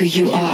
who you are.